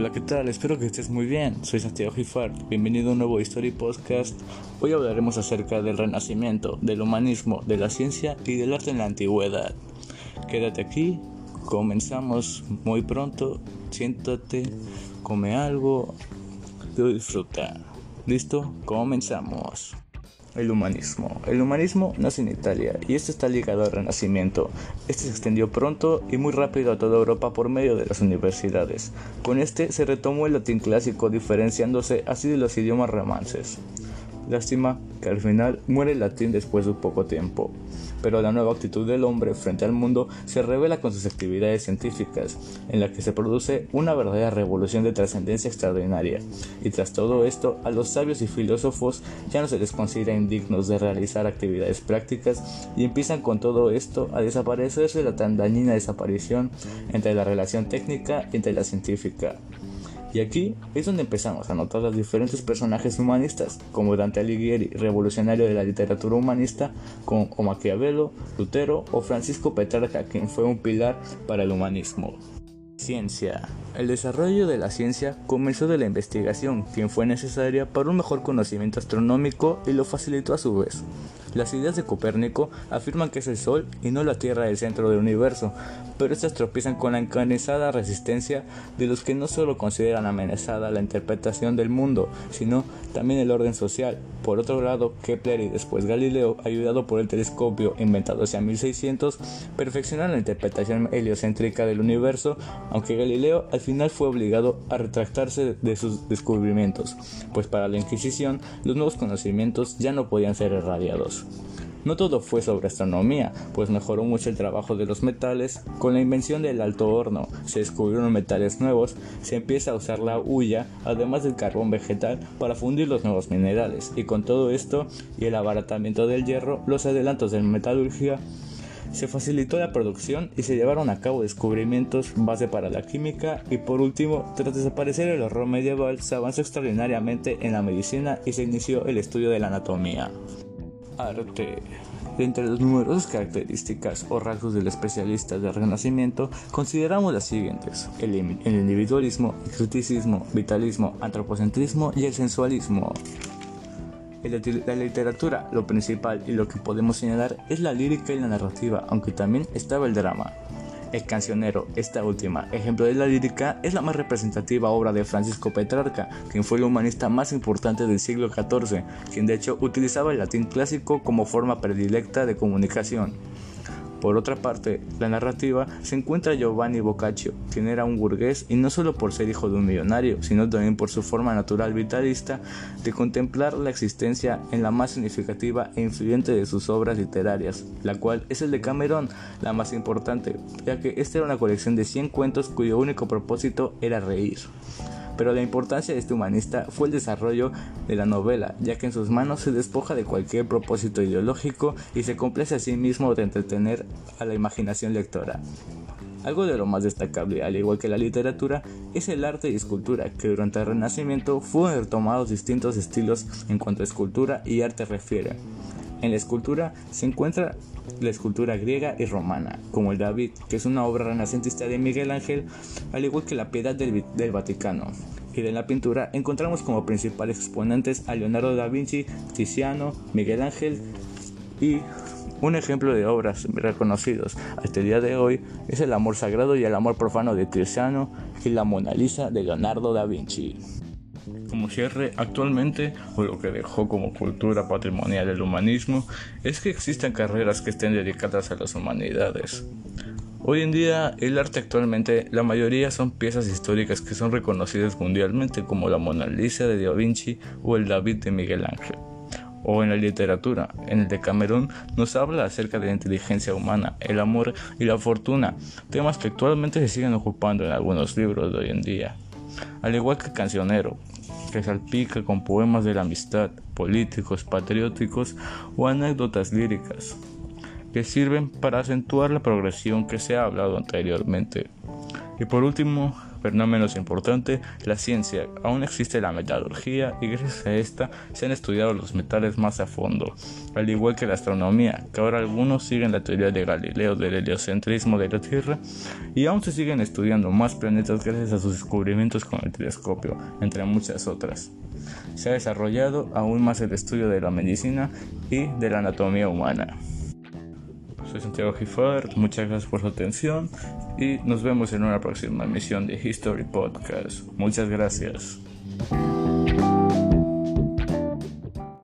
Hola, ¿qué tal? Espero que estés muy bien. Soy Santiago Gifar. Bienvenido a un nuevo History Podcast. Hoy hablaremos acerca del renacimiento, del humanismo, de la ciencia y del arte en la antigüedad. Quédate aquí. Comenzamos muy pronto. Siéntate, come algo, disfruta. ¿Listo? Comenzamos. El humanismo. El humanismo nace en Italia y esto está ligado al Renacimiento. Este se extendió pronto y muy rápido a toda Europa por medio de las universidades. Con este se retomó el latín clásico diferenciándose así de los idiomas romances. Lástima que al final muere el latín después de poco tiempo pero la nueva actitud del hombre frente al mundo se revela con sus actividades científicas, en la que se produce una verdadera revolución de trascendencia extraordinaria. Y tras todo esto, a los sabios y filósofos ya no se les considera indignos de realizar actividades prácticas y empiezan con todo esto a desaparecerse la tan dañina desaparición entre la relación técnica y entre la científica. Y aquí es donde empezamos a notar los diferentes personajes humanistas, como Dante Alighieri, revolucionario de la literatura humanista, como Maquiavelo, Lutero o Francisco Petrarca, quien fue un pilar para el humanismo. Ciencia. El desarrollo de la ciencia comenzó de la investigación, quien fue necesaria para un mejor conocimiento astronómico y lo facilitó a su vez. Las ideas de Copérnico afirman que es el Sol y no la Tierra el centro del universo, pero estas tropiezan con la encarnizada resistencia de los que no solo consideran amenazada la interpretación del mundo, sino también el orden social. Por otro lado, Kepler y después Galileo, ayudado por el telescopio inventado hacia 1600, perfeccionaron la interpretación heliocéntrica del universo, aunque Galileo al final fue obligado a retractarse de sus descubrimientos, pues para la Inquisición los nuevos conocimientos ya no podían ser irradiados. No todo fue sobre astronomía, pues mejoró mucho el trabajo de los metales. Con la invención del alto horno se descubrieron metales nuevos, se empieza a usar la hulla, además del carbón vegetal, para fundir los nuevos minerales. Y con todo esto y el abaratamiento del hierro, los adelantos de metalurgia, se facilitó la producción y se llevaron a cabo descubrimientos base para la química y por último, tras desaparecer el horror medieval, se avanzó extraordinariamente en la medicina y se inició el estudio de la anatomía. Arte. Entre las numerosas características o rasgos del especialista del Renacimiento, consideramos las siguientes: el, individualismo, el criticismo, vitalismo, antropocentrismo y el sensualismo. En la literatura, lo principal y lo que podemos señalar es la lírica y la narrativa, aunque también estaba el drama. El cancionero, esta última, ejemplo de la lírica, es la más representativa obra de Francisco Petrarca, quien fue el humanista más importante del siglo XIV, quien de hecho utilizaba el latín clásico como forma predilecta de comunicación. Por otra parte, la narrativa se encuentra Giovanni Boccaccio, quien era un burgués y no solo por ser hijo de un millonario, sino también por su forma natural vitalista de contemplar la existencia en la más significativa e influyente de sus obras literarias, la cual es el de Camerón, la más importante, ya que esta era una colección de 100 cuentos cuyo único propósito era reír pero la importancia de este humanista fue el desarrollo de la novela, ya que en sus manos se despoja de cualquier propósito ideológico y se complace a sí mismo de entretener a la imaginación lectora. Algo de lo más destacable, al igual que la literatura, es el arte y escultura, que durante el Renacimiento fueron retomados distintos estilos en cuanto a escultura y arte refiere. En la escultura se encuentra la escultura griega y romana, como el David, que es una obra renacentista de Miguel Ángel, al igual que la Piedad del, Vaticano. Y de la pintura encontramos como principales exponentes a Leonardo da Vinci, Tiziano, Miguel Ángel y un ejemplo de obras reconocidos hasta el día de hoy es el amor sagrado y el amor profano de Tiziano y la Mona Lisa de Leonardo da Vinci. Como cierre, actualmente, o lo que dejó como cultura patrimonial el humanismo, es que existen carreras que estén dedicadas a las humanidades. Hoy en día, el arte actualmente, la mayoría son piezas históricas que son reconocidas mundialmente como la Mona Lisa de Da Vinci o el David de Miguel Ángel. O en la literatura, en el de Camerún nos habla acerca de la inteligencia humana, el amor y la fortuna, temas que actualmente se siguen ocupando en algunos libros de hoy en día. Al igual que Cancionero, que salpica con poemas de la amistad, políticos, patrióticos o anécdotas líricas, que sirven para acentuar la progresión que se ha hablado anteriormente. Y por último, pero no menos importante, la ciencia. Aún existe la metalurgia y gracias a esta se han estudiado los metales más a fondo, al igual que la astronomía, que ahora algunos siguen la teoría de Galileo del heliocentrismo de la Tierra y aún se siguen estudiando más planetas gracias a sus descubrimientos con el telescopio, entre muchas otras. Se ha desarrollado aún más el estudio de la medicina y de la anatomía humana. Soy Santiago Giffard, muchas gracias por su atención y nos vemos en una próxima emisión de History Podcast. Muchas gracias.